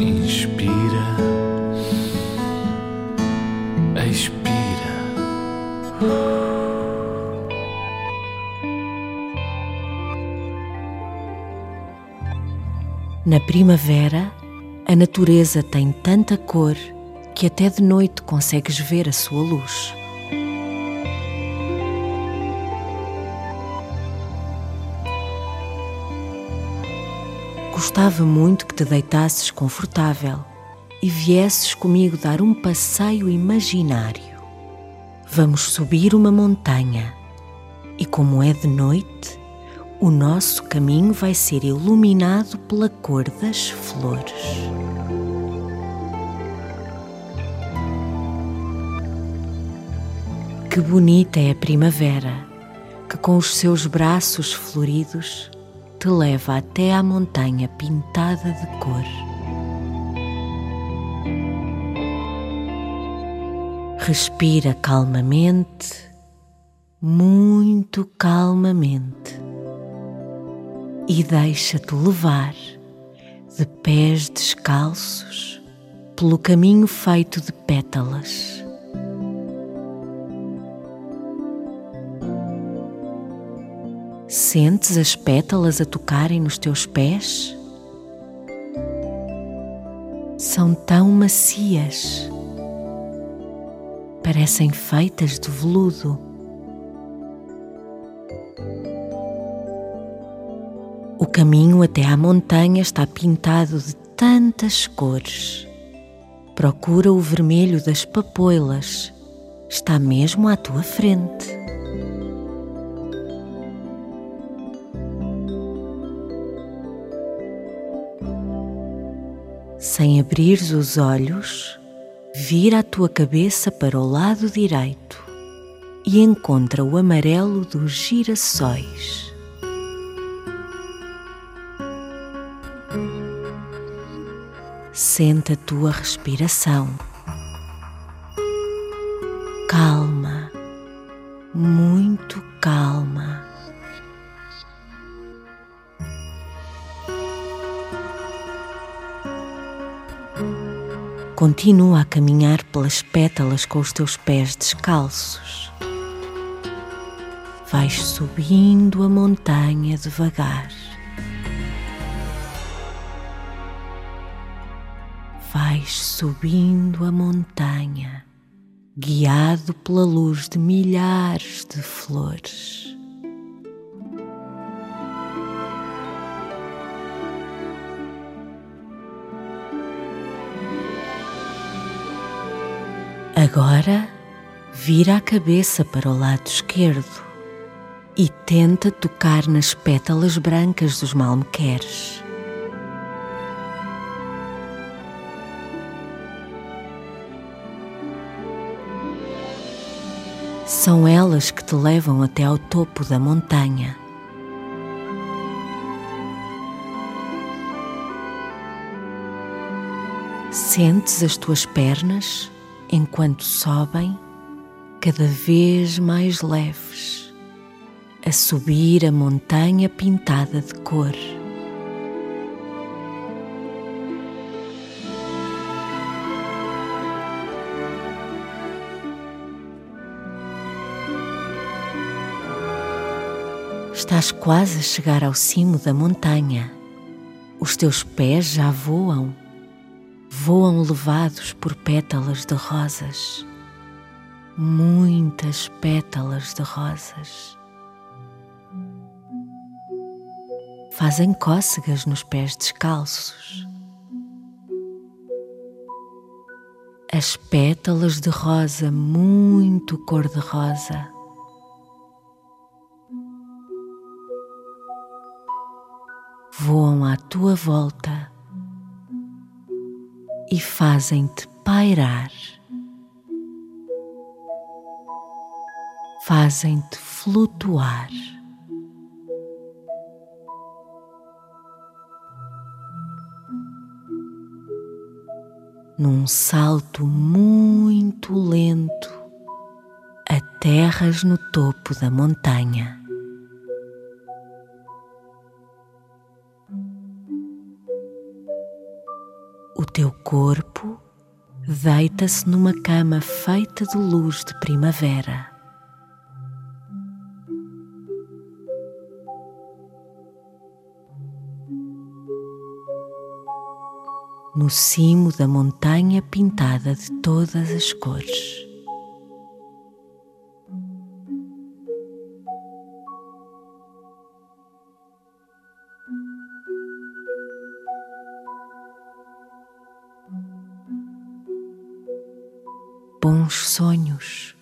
Inspira, expira. Na primavera, a natureza tem tanta cor que até de noite consegues ver a sua luz. Gostava muito que te deitasses confortável e viesses comigo dar um passeio imaginário. Vamos subir uma montanha e, como é de noite, o nosso caminho vai ser iluminado pela cor das flores. Que bonita é a primavera, que com os seus braços floridos te leva até à montanha pintada de cor. Respira calmamente, muito calmamente, e deixa-te levar de pés descalços pelo caminho feito de pétalas. Sentes as pétalas a tocarem nos teus pés? São tão macias, parecem feitas de veludo. O caminho até à montanha está pintado de tantas cores. Procura o vermelho das papoilas, está mesmo à tua frente. Sem abrires os olhos, vira a tua cabeça para o lado direito e encontra o amarelo dos girassóis. Sente a tua respiração. Calma, muito calma. Continua a caminhar pelas pétalas com os teus pés descalços. Vais subindo a montanha devagar. Vais subindo a montanha, guiado pela luz de milhares de flores. Agora vira a cabeça para o lado esquerdo e tenta tocar nas pétalas brancas dos malmequeres. São elas que te levam até ao topo da montanha. Sentes as tuas pernas enquanto sobem, cada vez mais leves, a subir a montanha pintada de cor. Estás quase a chegar ao cimo da montanha. Os teus pés já voam voam levados por pétalas de rosas, muitas pétalas de rosas. Fazem cócegas nos pés descalços. As pétalas de rosa, muito cor-de-rosa. Voam à tua volta e fazem-te pairar, fazem-te flutuar. Num salto muito lento, aterras no topo da montanha. O teu corpo deita-se numa cama feita de luz de primavera. No cimo da montanha pintada de todas as cores. Bons sonhos.